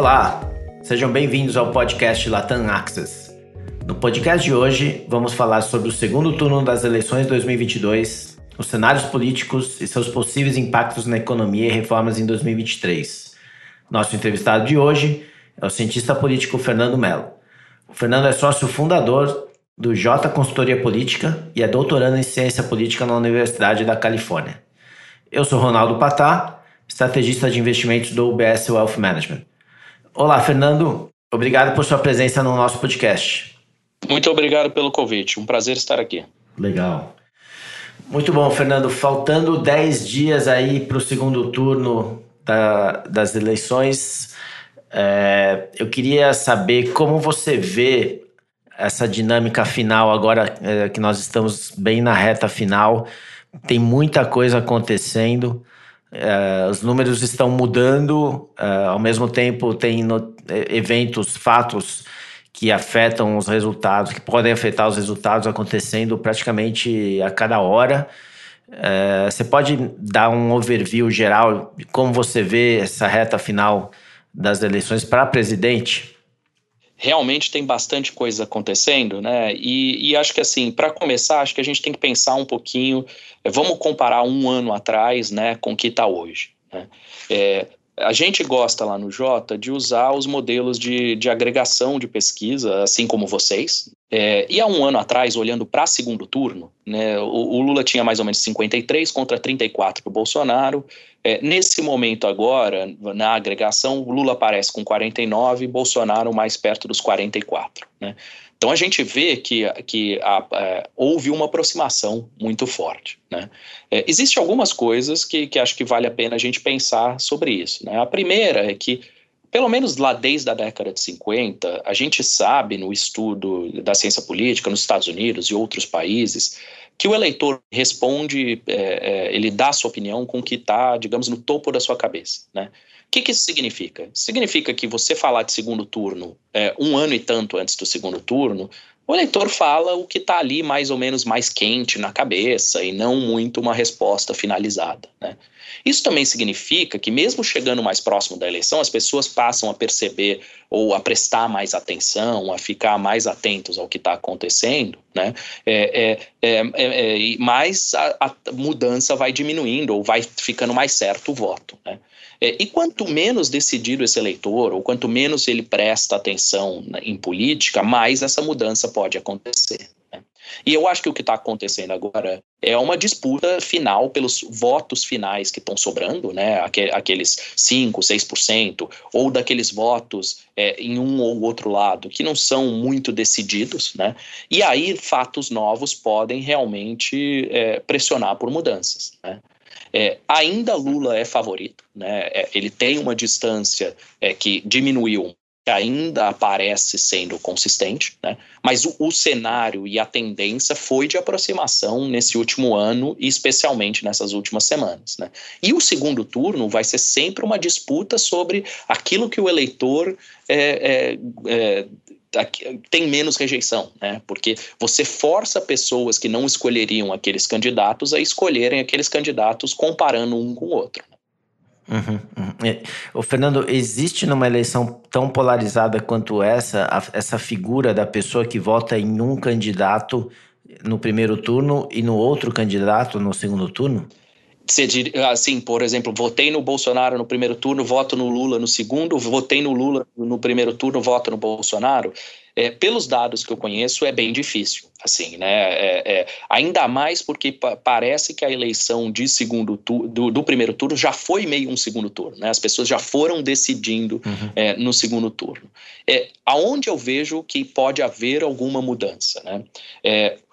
Olá, sejam bem-vindos ao podcast Latam Access. No podcast de hoje, vamos falar sobre o segundo turno das eleições 2022, os cenários políticos e seus possíveis impactos na economia e reformas em 2023. Nosso entrevistado de hoje é o cientista político Fernando Mello. O Fernando é sócio fundador do J Consultoria Política e é doutorando em Ciência Política na Universidade da Califórnia. Eu sou Ronaldo Patá, estrategista de investimentos do UBS Wealth Management. Olá, Fernando. Obrigado por sua presença no nosso podcast. Muito obrigado pelo convite. Um prazer estar aqui. Legal. Muito bom, Fernando. Faltando 10 dias aí para o segundo turno da, das eleições, é, eu queria saber como você vê essa dinâmica final agora é, que nós estamos bem na reta final. Tem muita coisa acontecendo, é, os números estão mudando, é, ao mesmo tempo tem no, é, eventos, fatos que afetam os resultados, que podem afetar os resultados acontecendo praticamente a cada hora. É, você pode dar um overview geral de como você vê essa reta final das eleições para presidente? Realmente tem bastante coisa acontecendo, né? E, e acho que assim, para começar, acho que a gente tem que pensar um pouquinho. É, vamos comparar um ano atrás, né, com o que está hoje. Né? É, a gente gosta lá no Jota de usar os modelos de, de agregação de pesquisa, assim como vocês. É, e há um ano atrás, olhando para segundo turno, né, o, o, Lula tinha mais ou menos 53 contra 34 para o Bolsonaro. É, nesse momento agora, na agregação, o Lula aparece com 49 e Bolsonaro mais perto dos 44. Né? Então a gente vê que, que a, é, houve uma aproximação muito forte. Né? É, Existem algumas coisas que, que acho que vale a pena a gente pensar sobre isso. Né? A primeira é que, pelo menos lá desde a década de 50, a gente sabe no estudo da ciência política nos Estados Unidos e outros países que o eleitor responde, é, é, ele dá a sua opinião com o que está, digamos, no topo da sua cabeça. Né? O que, que isso significa? Significa que você falar de segundo turno é, um ano e tanto antes do segundo turno, o eleitor fala o que está ali mais ou menos mais quente na cabeça e não muito uma resposta finalizada. Né? Isso também significa que, mesmo chegando mais próximo da eleição, as pessoas passam a perceber ou a prestar mais atenção, a ficar mais atentos ao que está acontecendo, né? É, é, é, é, mais a, a mudança vai diminuindo ou vai ficando mais certo o voto. Né? É, e quanto menos decidido esse eleitor, ou quanto menos ele presta atenção em política, mais essa mudança pode acontecer. Né? E eu acho que o que está acontecendo agora é uma disputa final pelos votos finais que estão sobrando, né? aqueles 5%, 6%, ou daqueles votos é, em um ou outro lado que não são muito decididos. Né? E aí fatos novos podem realmente é, pressionar por mudanças. Né? É, ainda Lula é favorito, né? É, ele tem uma distância é, que diminuiu, que ainda aparece sendo consistente, né? mas o, o, cenário e a tendência foi de aproximação nesse último ano e especialmente nessas últimas semanas. Né? E o segundo turno vai ser sempre uma disputa sobre aquilo que o eleitor é, é, é tem menos rejeição, né? Porque você força pessoas que não escolheriam aqueles candidatos a escolherem aqueles candidatos comparando um com o outro. Uhum, uhum. O Fernando, existe numa eleição tão polarizada quanto essa, a, essa figura da pessoa que vota em um candidato no primeiro turno e no outro candidato no segundo turno? Assim, por exemplo, votei no Bolsonaro no primeiro turno, voto no Lula no segundo, votei no Lula no primeiro turno, voto no Bolsonaro. É, pelos dados que eu conheço, é bem difícil, assim, né? É, é, ainda mais porque parece que a eleição de segundo turno, do, do, primeiro turno já foi meio um segundo turno, né? As pessoas já foram decidindo uhum. É, no segundo turno. É, aonde eu vejo que pode haver alguma mudança, né?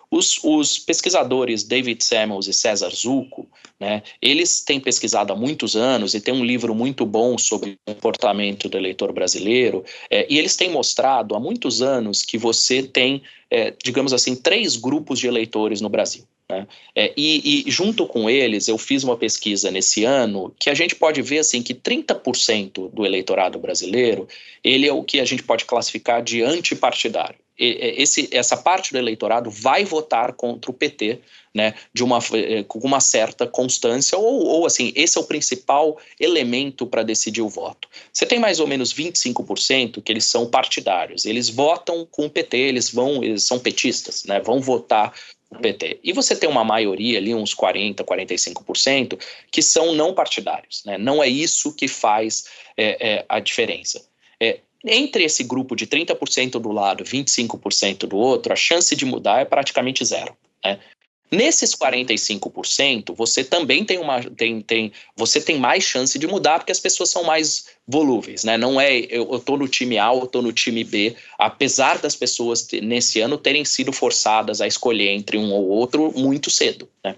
Os, os, pesquisadores David Samuels e César Zucco, né, eles têm pesquisado há muitos anos e têm um livro muito bom sobre o comportamento do eleitor brasileiro, é, e eles têm mostrado há muitos anos que você tem, é, digamos assim, três grupos de eleitores no Brasil. Né? É, e, e, junto com eles, eu fiz uma pesquisa nesse ano que a gente pode ver assim que 30% do eleitorado brasileiro ele é o que a gente pode classificar de antipartidário. Esse, essa parte do eleitorado vai votar contra o PT, né, de uma, eh, com uma certa constância, ou, ou assim, esse é o principal elemento para decidir o voto. Você tem mais ou menos 25% que eles são partidários, eles votam com o PT, eles vão, eles são petistas, né, vão votar o PT. E você tem uma maioria ali, uns 40%, 45%, que são não partidários. Né? Não é isso que faz é, é, a diferença. É, entre esse grupo de 30% do lado, 25% do outro, a chance de mudar é praticamente zero. Né? Nesses 45%, você também tem uma tem, tem você tem mais chance de mudar porque as pessoas são mais volúveis, né? Não é eu, eu tô no time A ou tô no time B, apesar das pessoas nesse ano terem sido forçadas a escolher entre um ou outro muito cedo, né?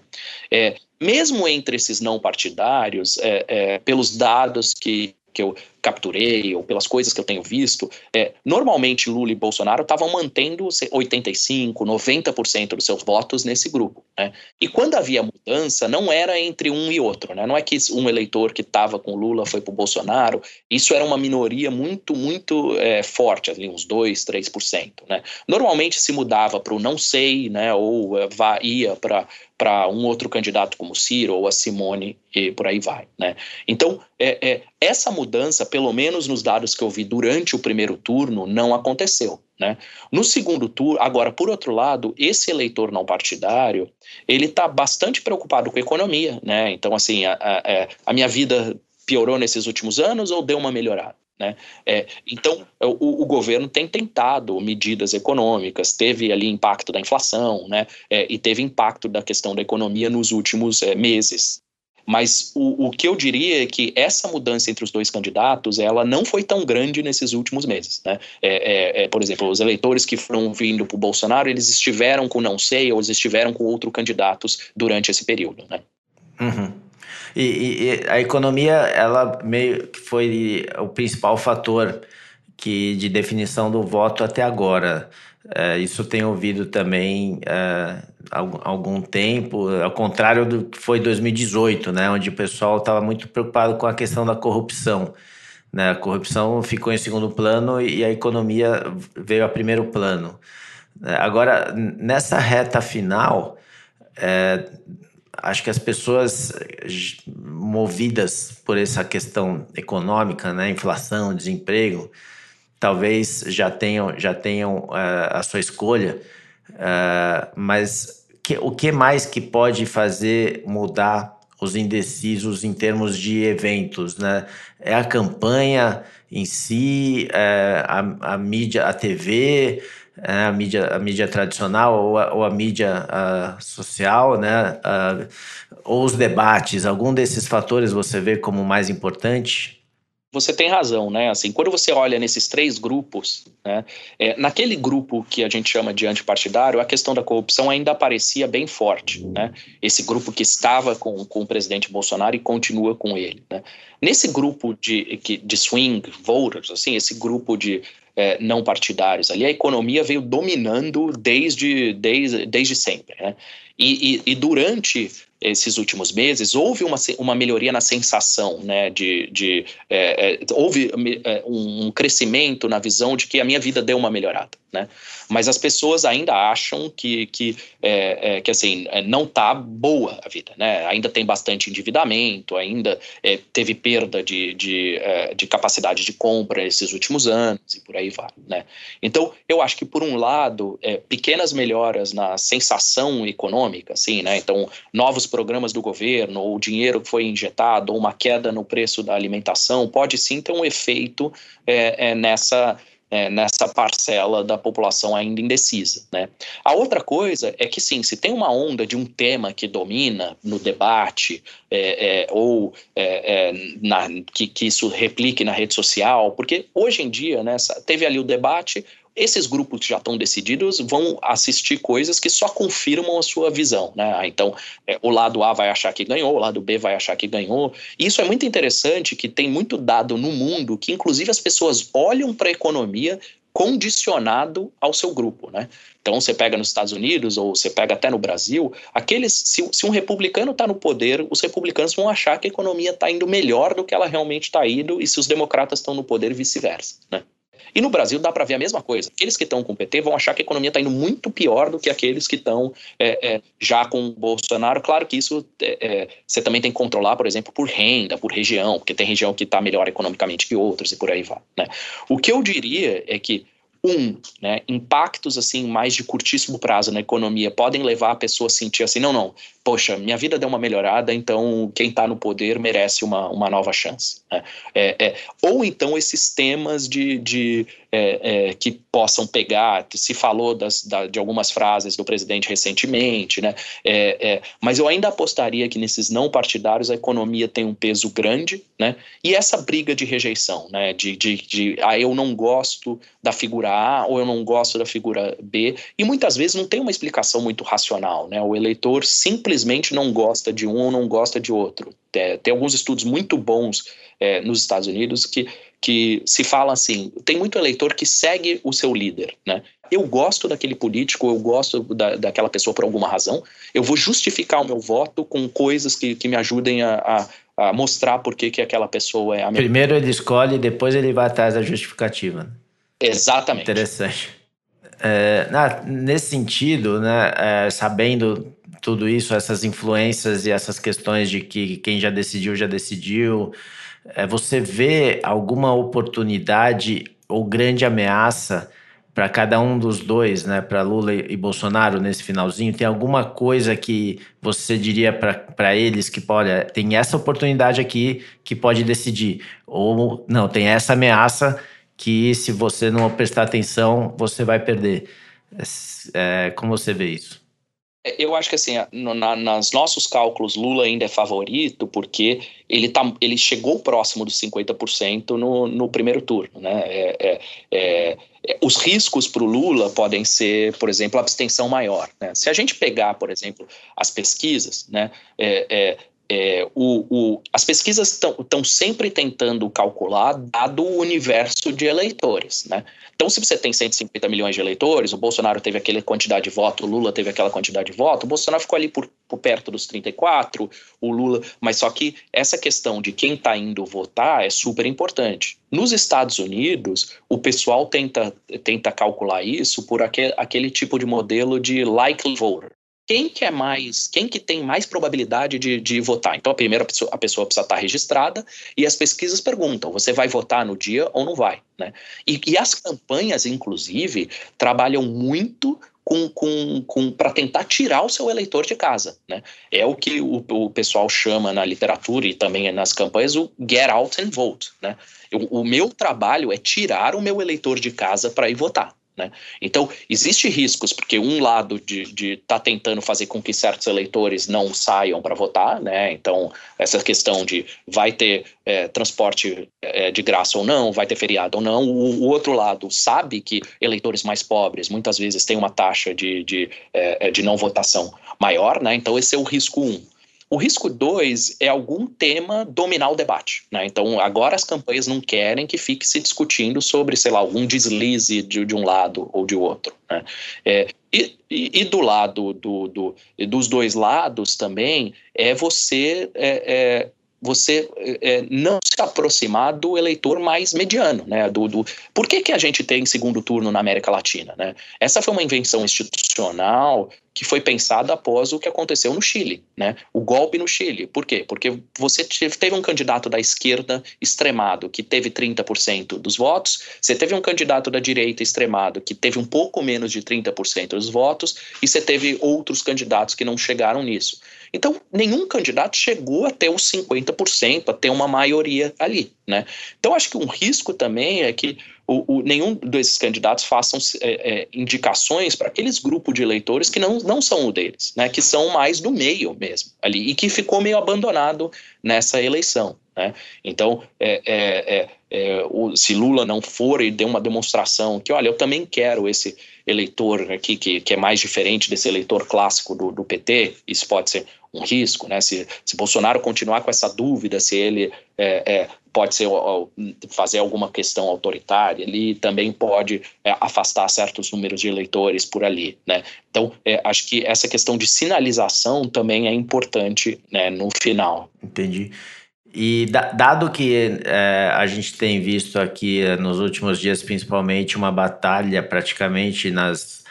É, mesmo entre esses não partidários, é, é, pelos dados que que eu capturei ou pelas coisas que eu tenho visto, é, normalmente Lula e Bolsonaro estavam mantendo 85, 90% dos seus votos nesse grupo. Né? E quando havia mudança, não era entre um e outro. Né? Não é que um eleitor que estava com Lula foi para o Bolsonaro, isso era uma minoria muito, muito é, forte, ali, uns 2, 3%. Né? Normalmente se mudava para o não sei, né? ou é, ia para para um outro candidato como Ciro ou a Simone e por aí vai, né? Então, é, é, essa mudança, pelo menos nos dados que eu vi durante o primeiro turno, não aconteceu, né? No segundo turno, agora, por outro lado, esse eleitor não partidário, ele está bastante preocupado com a economia, né? Então, assim, a, a, é, a minha vida piorou nesses últimos anos ou deu uma melhorada? Né? É, então, o, o, governo tem tentado medidas econômicas, teve ali impacto da inflação, né? É, e teve impacto da questão da economia nos últimos é, meses. Mas o, o que eu diria é que essa mudança entre os dois candidatos, ela não foi tão grande nesses últimos meses. Né? É, é, é por exemplo, os eleitores que foram vindo para o Bolsonaro, eles estiveram com não sei, ou eles estiveram com outros candidatos durante esse período. Né? Uhum. E, e, a economia, ela meio que foi o principal fator que de definição do voto até agora. É, isso tem ouvido também é, há algum tempo, ao contrário do que foi 2018, né, onde o pessoal estava muito preocupado com a questão da corrupção. Né? A corrupção ficou em segundo plano e a economia veio a primeiro plano. É, agora, nessa reta final, é, acho que as pessoas movidas por essa questão econômica, né, inflação, desemprego, talvez já tenham já tenham uh, a sua escolha, uh, mas que, o que mais que pode fazer mudar os indecisos em termos de eventos, né? É a campanha em si, é a, a mídia, a TV, é, a mídia, a mídia tradicional ou a, ou a mídia uh, social, né? Uh, ou os debates, algum desses fatores você vê como mais importante? Você tem razão, né? Assim, quando você olha nesses três grupos, né, é, naquele grupo que a gente chama de antipartidário, a questão da corrupção ainda aparecia bem forte, né? Esse grupo que estava com, com o presidente Bolsonaro e continua com ele, né? Nesse grupo de, de swing voters, assim, esse grupo de é, não partidários ali, a economia veio dominando desde, desde, desde sempre. Né? E, e, e, durante esses últimos meses houve uma, uma melhoria na sensação, né, de, de é, é, houve é, um crescimento na visão de que a minha vida deu uma melhorada, né? Mas as pessoas ainda acham que, que, é, é, que assim, é, não está boa a vida, né? Ainda tem bastante endividamento, ainda teve perda de, de, de capacidade de compra esses últimos anos e por aí vai, né? Então, eu acho que por um lado, pequenas melhoras na sensação econômica, assim, né? Então, novos programas do governo, ou dinheiro que foi injetado, ou uma queda no preço da alimentação, pode sim ter um efeito é, é, nessa, é, nessa parcela da população ainda indecisa. Né? A outra coisa é que, sim, se tem uma onda de um tema que domina no debate, é, é, ou é, é, na, que, que, isso replique na rede social, porque hoje em dia né, teve ali o debate, esses grupos que já estão decididos vão assistir coisas que só confirmam a sua visão, né? Ah, então, é, o lado A vai achar que ganhou, o lado B vai achar que ganhou. E isso é muito interessante, que tem muito dado no mundo que, inclusive, as pessoas olham para a economia condicionado ao seu grupo, né? Então você pega nos Estados Unidos ou você pega até no Brasil, aqueles se, se um republicano está no poder, os republicanos vão achar que a economia está indo melhor do que ela realmente está indo e se os democratas estão no poder vice-versa, né? E no Brasil dá para ver a mesma coisa. Aqueles que estão com o PT vão achar que a economia está indo muito pior do que aqueles que estão é, é, já com o Bolsonaro. Claro que isso é, é, você também tem que controlar, por exemplo, por renda, por região, porque tem região que está melhor economicamente que outras e por aí vai. Né? O que eu diria é que um, né, impactos assim mais de curtíssimo prazo na economia podem levar a pessoa a sentir assim, não, não, poxa, minha vida deu uma melhorada, então quem está no poder merece uma, uma nova chance. Né? É, é, ou então esses temas de, de é, é que possam pegar, se falou das, da, de algumas frases do presidente recentemente, né? É, é, mas eu ainda apostaria que nesses não partidários a economia tem um peso grande, né? e essa briga de rejeição, né? de, de, de ah, eu não gosto da figura A ou eu não gosto da figura B, e muitas vezes não tem uma explicação muito racional, né? o eleitor simplesmente simplesmente não gosta de um ou não gosta de outro. É, tem alguns estudos muito bons é, nos Estados Unidos que, que se fala assim: tem muito eleitor que segue o seu líder, né? Eu gosto daquele político, eu gosto da, daquela pessoa por alguma razão, eu vou justificar o meu voto com coisas que, que me ajudem a, a, a mostrar por que, que aquela pessoa é a minha. Primeiro ele escolhe, depois ele vai atrás da justificativa. Exatamente. Interessante. É, na, nesse sentido, né, é, sabendo tudo isso, essas influências e essas questões de que quem já decidiu, já decidiu. É, você vê alguma oportunidade ou grande ameaça para cada um dos dois, né, para Lula e Bolsonaro nesse finalzinho? Tem alguma coisa que você diria para eles que, olha, tem essa oportunidade aqui que pode decidir? Ou não, tem essa ameaça que se você não prestar atenção, você vai perder. É, é como você vê isso? É, eu acho que assim, no, na, nas nossos cálculos, Lula ainda é favorito porque ele, tá, ele chegou próximo dos 50% no, no primeiro turno. Né? É, é, é, é os riscos para o Lula podem ser, por exemplo, abstenção maior. Né? Se a gente pegar, por exemplo, as pesquisas, né, é, o, o, as pesquisas estão sempre tentando calcular dado o universo de eleitores, né? Então, se você tem 150 milhões de eleitores, o Bolsonaro teve aquela quantidade de voto, o Lula teve aquela quantidade de voto, o Bolsonaro ficou ali por, por perto dos 34, o Lula. Mas só que essa questão de quem está indo votar é super importante. Nos Estados Unidos, o pessoal tenta, tenta calcular isso por aquele, aquele tipo de modelo de likely voter quem que é mais, quem que tem mais probabilidade de, de votar. Então, a primeira pessoa, a pessoa precisa estar registrada e as pesquisas perguntam: você vai votar no dia ou não vai? Né? E, e as campanhas, inclusive, trabalham muito com, com, com para tentar tirar o seu eleitor de casa. Né? É o que o, o, pessoal chama na literatura e também nas campanhas o get out and vote. Né? O meu trabalho é tirar o meu eleitor de casa para ir votar. Né? Então, existe riscos, porque um lado de estar tá tentando fazer com que certos eleitores não saiam para votar, né? então essa questão de vai ter é, transporte é, de graça ou não, vai ter feriado ou não, o, o, outro lado sabe que eleitores mais pobres muitas vezes têm uma taxa de, de, é, é de não votação maior, né? então esse é o risco um. O risco dois é algum tema dominar o debate. Né? Então, agora as campanhas não querem que fique se discutindo sobre, sei lá, algum deslize de, de um lado ou de outro. Né? É, e, e, e, do lado do, do, dos dois lados também é você é, é, você é, não se aproximar do eleitor mais mediano, né? Do, do, por que, que a gente tem segundo turno na América Latina, né? Essa foi uma invenção institucional que foi pensada após o que aconteceu no Chile, né? O golpe no Chile. Por quê? Porque você teve um candidato da esquerda extremado que teve 30% dos votos, você teve um candidato da direita extremado que teve um pouco menos de 30% dos votos, e você teve outros candidatos que não chegaram nisso. Então, nenhum candidato chegou a ter os 50%, a ter uma maioria ali. Né? Então, acho que um risco também é que o, o, nenhum desses candidatos façam é, é, indicações para aqueles grupos de eleitores que não, não são o deles, né? que são mais do meio mesmo ali, e que ficou meio abandonado nessa eleição. Né? Então, é, é, o, se Lula não for e der uma demonstração que, olha, eu também quero esse eleitor aqui que, que é mais diferente desse eleitor clássico do, do PT, isso pode ser um risco, né? Se, se Bolsonaro continuar com essa dúvida, se ele é, é, pode ser fazer alguma questão autoritária, ele também pode é, afastar certos números de eleitores por ali, né? Então, é, acho que essa questão de sinalização também é importante, né, no final. Entendi. E dado que é, a gente tem visto aqui é, nos últimos dias, principalmente, uma batalha praticamente nas.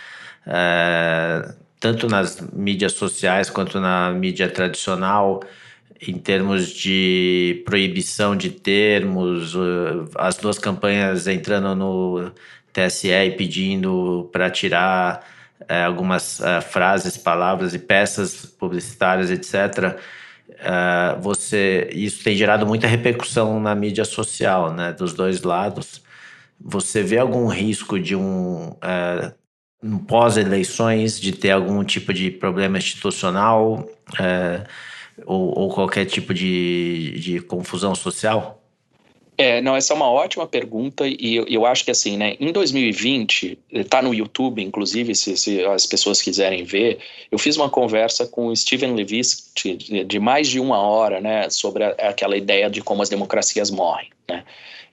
É, tanto nas mídias sociais quanto na mídia tradicional, em termos de proibição de termos, as duas campanhas entrando no TSE e pedindo para tirar é, algumas é, frases, palavras e peças publicitárias, etc. É, você, isso tem gerado muita repercussão na mídia social, né, dos dois lados. Você vê algum risco de um é, pós-eleições de ter algum tipo de problema institucional é, ou, ou, qualquer tipo de, de confusão social? É, não, essa é uma ótima pergunta e eu, eu acho que assim, né, em 2020, está no YouTube, inclusive, se, se, as pessoas quiserem ver, eu fiz uma conversa com o Steven Levitsky de, de mais de uma hora, né, sobre a, aquela ideia de como as democracias morrem, né.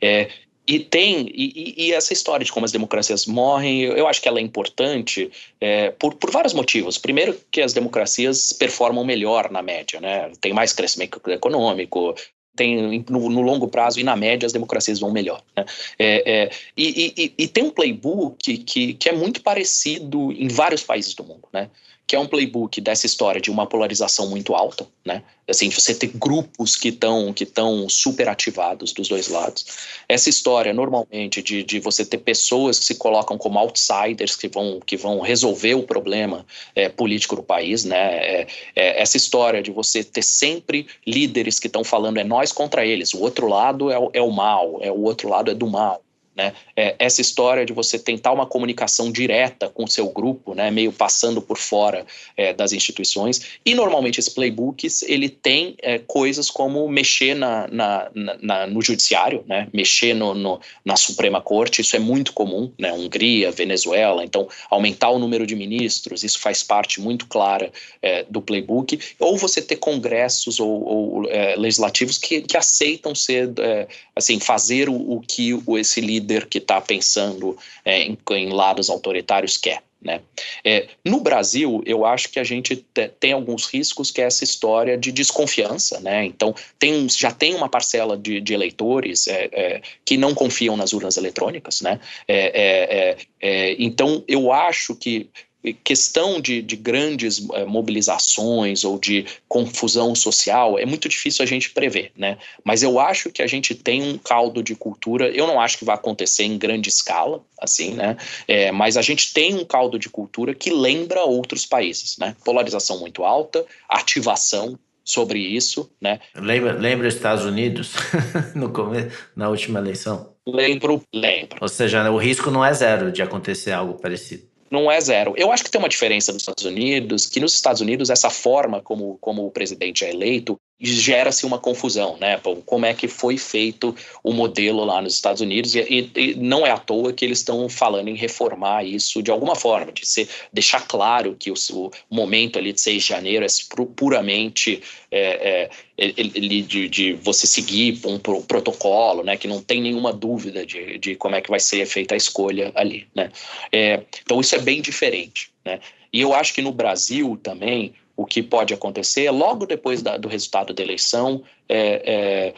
É, e tem, e, e, essa história de como as democracias morrem, eu, eu acho que ela é importante é, por, por vários motivos. Primeiro, que as democracias performam melhor na média, né? Tem mais crescimento econômico, tem no, no, longo prazo e na média as democracias vão melhor. Né? É, é, e, e, e, tem um playbook que, que é muito parecido em vários países do mundo. Né? Que é um playbook dessa história de uma polarização muito alta, né? Assim, você ter grupos que estão que estão super ativados dos dois lados. Essa história, normalmente, de, de você ter pessoas que se colocam como outsiders, que vão, que vão resolver o problema é, político do país, né? É, é, essa história de você ter sempre líderes que estão falando é nós contra eles, o outro lado é o, é o mal, é o outro lado é do mal. Né? É, essa história de você tentar uma comunicação direta com o seu grupo, né? meio passando por fora é, das instituições, e normalmente esse playbook ele tem é, coisas como mexer na, na, na, no judiciário, né? mexer no, no, na Suprema Corte, isso é muito comum, né? Hungria, Venezuela, então aumentar o número de ministros, isso faz parte muito clara é, do playbook, ou você ter congressos ou, ou é, legislativos que, que aceitam ser, é, assim, fazer o, o que esse líder líder que está pensando é, em, em, lados autoritários quer. Né? É, no Brasil, eu acho que a gente tem alguns riscos, que é essa história de desconfiança. Né? Então, tem, já tem uma parcela de, de eleitores é, é, que não confiam nas urnas eletrônicas. Né? É, é, é, então, eu acho que questão de, de grandes é, mobilizações ou de confusão social é muito difícil a gente prever, né? Mas eu acho que a gente tem um caldo de cultura. Eu não acho que vai acontecer em grande escala, assim, né? É, mas a gente tem um caldo de cultura que lembra outros países, né? Polarização muito alta, ativação sobre isso, né? Lembra, lembra os Estados Unidos no começo, na última eleição? Lembro, lembro. Ou seja, o risco não é zero de acontecer algo parecido não é zero. Eu acho que tem uma diferença nos Estados Unidos, que nos Estados Unidos essa forma como, como o presidente é eleito gera-se uma confusão, né? Como é que foi feito o modelo lá nos Estados Unidos e, e não é à toa que eles estão falando em reformar isso de alguma forma, de ser, deixar claro que o, o momento ali de 6 de janeiro é puramente é, é, de, de, você seguir um protocolo, né? Que não tem nenhuma dúvida de, de como é que vai ser feita a escolha ali, né? É, então isso é bem diferente, né? E eu acho que no Brasil também o que pode acontecer logo depois da, do resultado da eleição. É, é,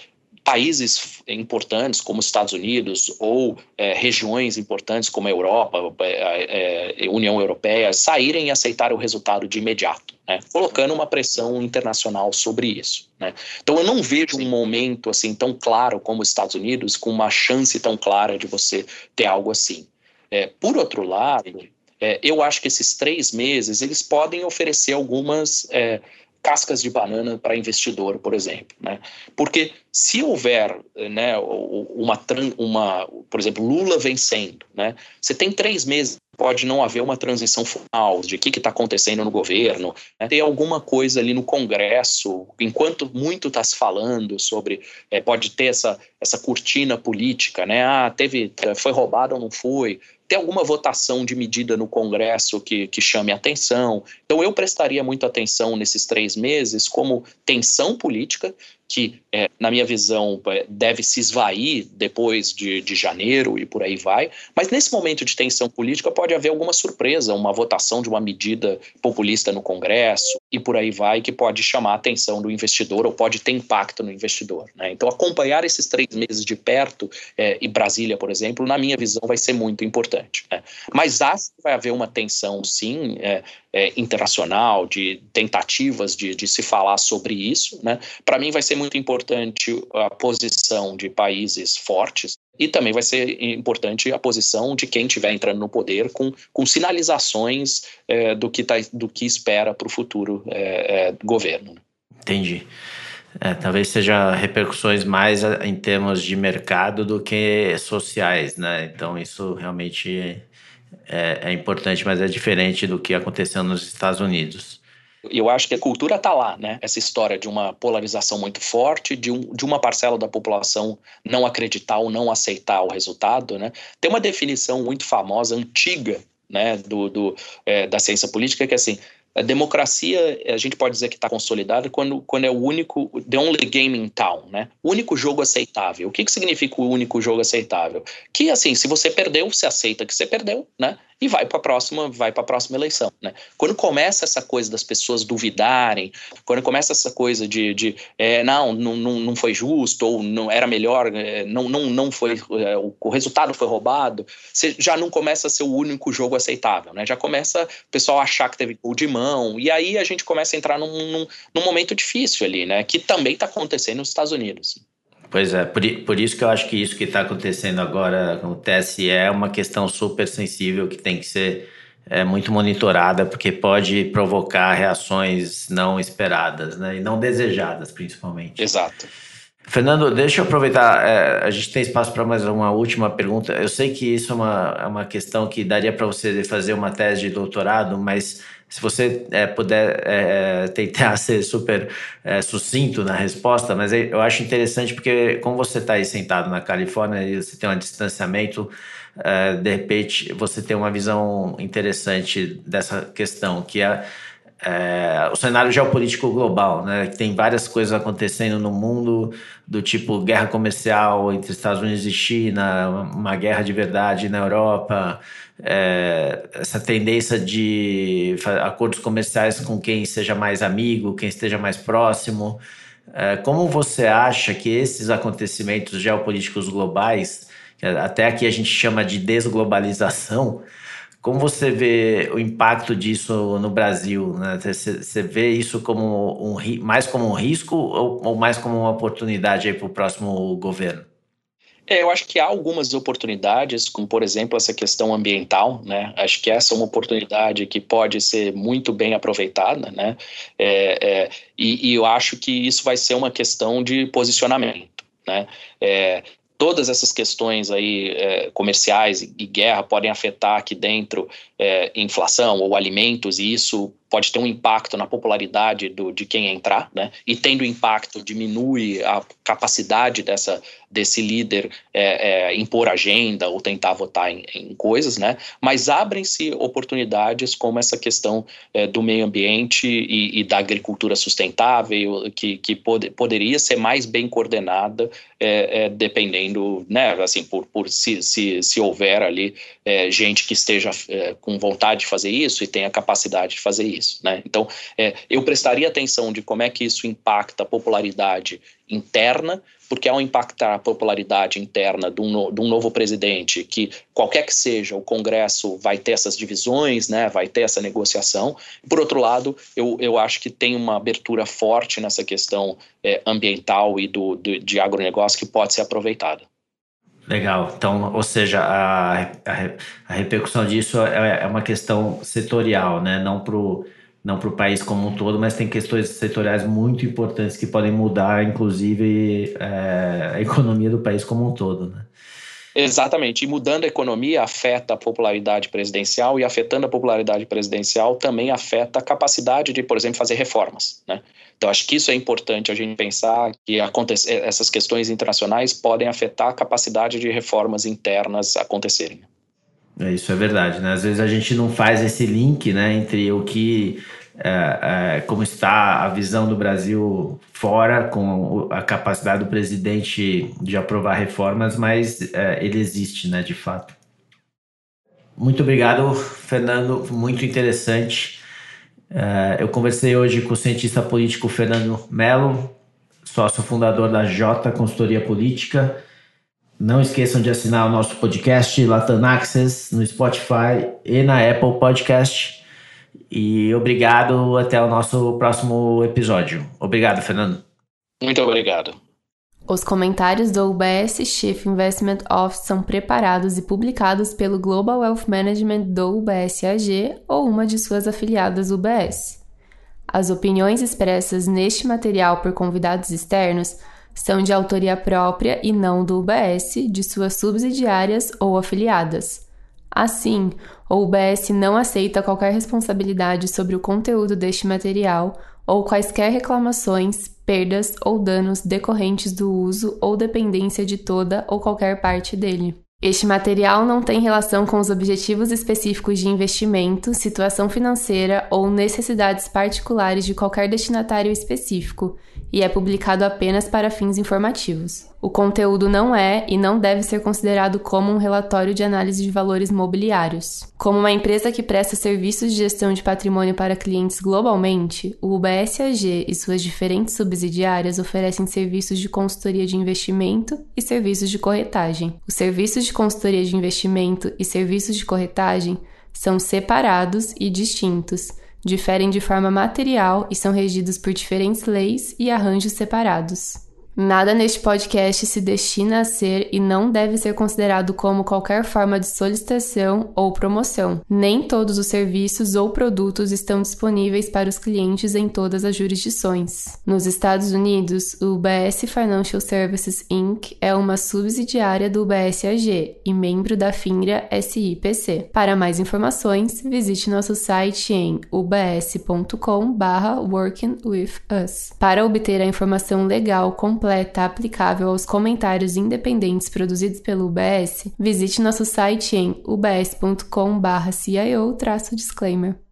países importantes como os Estados Unidos ou é, regiões importantes como a Europa, é, é, União Europeia, saírem e aceitarem o resultado de imediato, né? colocando uma pressão internacional sobre isso. Né? Então eu não vejo um momento assim tão claro como os Estados Unidos com uma chance tão clara de você ter algo assim. É, por outro lado, é, eu acho que esses três meses eles podem oferecer algumas é, cascas de banana para investidor, por exemplo, né? Porque se houver, né, uma, uma, por exemplo, Lula vencendo, né? Você tem três meses pode não haver uma transição final de o que está acontecendo no governo, né? tem alguma coisa ali no Congresso, enquanto muito está se falando sobre, é, pode ter essa, essa cortina política, né? Ah, teve, foi roubado ou não foi? Ter alguma votação de medida no Congresso que, que chame atenção. Então, eu prestaria muita atenção nesses três meses como tensão política, que, é, na minha visão, é, deve se esvair depois de, de janeiro e por aí vai. Mas nesse momento de tensão política pode haver alguma surpresa, uma votação de uma medida populista no Congresso e por aí vai, que pode chamar a atenção do investidor ou pode ter impacto no investidor. Né? Então, acompanhar esses três meses de perto, é, e Brasília, por exemplo, na minha visão, vai ser muito importante. Né? Mas acho que vai haver uma tensão, sim, é, é, internacional, de tentativas de, de, se falar sobre isso. Né? Para mim, vai ser muito importante a posição de países fortes e também vai ser importante a posição de quem estiver entrando no poder com, com sinalizações é, do, que tá, do que espera para o futuro é, é, governo. Né? Entendi. É, talvez seja repercussões mais em termos de mercado do que sociais, né? Então isso realmente é, é importante, mas é diferente do que aconteceu nos Estados Unidos. Eu acho que a cultura está lá, né? Essa história de uma polarização muito forte, de, um, de uma parcela da população não acreditar ou não aceitar o resultado, né? Tem uma definição muito famosa, antiga, né, do, do é, da ciência política, que é assim, a democracia, a gente pode dizer que está consolidada quando, quando é o único, the only game in town, né? O único jogo aceitável. O que, que significa o único jogo aceitável? Que, assim, se você perdeu, você aceita que você perdeu, né? E vai para a próxima, vai para a próxima eleição, né? Quando começa essa coisa das pessoas duvidarem, quando começa essa coisa de, de é, não, não, não foi justo ou não era melhor, é, não, não, não foi, é, o resultado foi roubado, você já não começa a ser o único jogo aceitável, né? Já começa o pessoal achar que teve gol de mão e aí a gente começa a entrar num, num, num momento difícil ali, né? Que também está acontecendo nos Estados Unidos. Pois é, por, por isso que eu acho que isso que está acontecendo agora com o TSE é uma questão super sensível que tem que ser é, muito monitorada, porque pode provocar reações não esperadas, né? E não desejadas, principalmente. Exato. Fernando, deixa eu aproveitar, é, a gente tem espaço para mais uma última pergunta. Eu sei que isso é uma, é uma questão que daria para você fazer uma tese de doutorado, mas se você é, puder é, é, tentar ser super é, sucinto na resposta, mas eu acho interessante porque, como você está aí sentado na Califórnia e você tem um distanciamento, é, de repente você tem uma visão interessante dessa questão, que é, é, o cenário geopolítico global, né? Que tem várias coisas acontecendo no mundo, do tipo guerra comercial entre Estados Unidos e China, uma guerra de verdade na Europa, é, essa tendência de acordos comerciais com quem seja mais amigo, quem esteja mais próximo. É, como você acha que esses acontecimentos geopolíticos globais, até aqui a gente chama de desglobalização, como você vê o impacto disso no Brasil? Né? Você, você vê isso como um, mais como um risco ou, ou mais como uma oportunidade para o próximo governo? É, eu acho que há algumas oportunidades, como por exemplo essa questão ambiental, né? Acho que essa é uma oportunidade que pode ser muito bem aproveitada, né? É, é, e, e, eu acho que isso vai ser uma questão de posicionamento, né? É, todas essas questões aí é, comerciais e guerra podem afetar aqui dentro é, inflação ou alimentos e isso pode ter um impacto na popularidade do, de quem entrar, né? E tendo impacto, diminui a capacidade dessa, desse líder é, é, impor agenda ou tentar votar em, em coisas, né? Mas abrem-se oportunidades como essa questão é, do meio ambiente e, e, da agricultura sustentável, que, que pode, poderia ser mais bem coordenada, é, é, dependendo, né? Assim, por, por se, se, se houver ali é, gente que esteja com vontade de fazer isso e tenha capacidade de fazer isso. Né? Então, é, eu prestaria atenção de como é que isso impacta a popularidade interna, porque ao impactar a popularidade interna de um, no, de um, novo presidente, que qualquer que seja, o Congresso vai ter essas divisões, né, vai ter essa negociação. Por outro lado, eu, eu acho que tem uma abertura forte nessa questão é, ambiental e do, do, de agronegócio que pode ser aproveitada. Legal. Então, ou seja, a, a, a repercussão disso é, é, uma questão setorial, né? Não para o não o país como um todo, mas tem questões setoriais muito importantes que podem mudar, inclusive, é, a economia do país como um todo, né? Exatamente. E mudando a economia afeta a popularidade presidencial e afetando a popularidade presidencial também afeta a capacidade de, por exemplo, fazer reformas, né? Então, acho que isso é importante a gente pensar que essas questões internacionais podem afetar a capacidade de reformas internas acontecerem. É, isso é verdade, né? Às vezes a gente não faz esse link né, entre o que é, é, como está a visão do Brasil fora, com a capacidade do presidente de aprovar reformas, mas é, ele existe, né, de fato. Muito obrigado, Fernando, muito interessante. É, eu conversei hoje com o cientista político Fernando Melo, sócio fundador da J Consultoria Política. Não esqueçam de assinar o nosso podcast Latam Access no Spotify e na Apple Podcast. E obrigado, até o nosso próximo episódio. Obrigado, Fernando. Muito obrigado. Os comentários do UBS Chief Investment Office são preparados e publicados pelo Global Wealth Management do UBS AG ou uma de suas afiliadas UBS. As opiniões expressas neste material por convidados externos são de autoria própria e não do UBS, de suas subsidiárias ou afiliadas. Assim, o UBS não aceita qualquer responsabilidade sobre o conteúdo deste material ou quaisquer reclamações, perdas ou danos decorrentes do uso ou dependência de toda ou qualquer parte dele. Este material não tem relação com os objetivos específicos de investimento, situação financeira ou necessidades particulares de qualquer destinatário específico e é publicado apenas para fins informativos. O conteúdo não é e não deve ser considerado como um relatório de análise de valores mobiliários. Como uma empresa que presta serviços de gestão de patrimônio para clientes globalmente, o UBS AG e suas diferentes subsidiárias oferecem serviços de consultoria de investimento e serviços de corretagem. Os serviços de consultoria de investimento e serviços de corretagem são separados e distintos diferem de forma material e são regidos por diferentes leis e arranjos separados. Nada neste podcast se destina a ser e não deve ser considerado como qualquer forma de solicitação ou promoção. Nem todos os serviços ou produtos estão disponíveis para os clientes em todas as jurisdições. Nos Estados Unidos, o UBS Financial Services Inc. é uma subsidiária do UBS AG e membro da FINRA SIPC. Para mais informações, visite nosso site em ubs.com/workingwithus. Para obter a informação legal completa completa aplicável aos comentários independentes produzidos pelo UBS, visite nosso site em ubs.com/cio-disclaimer.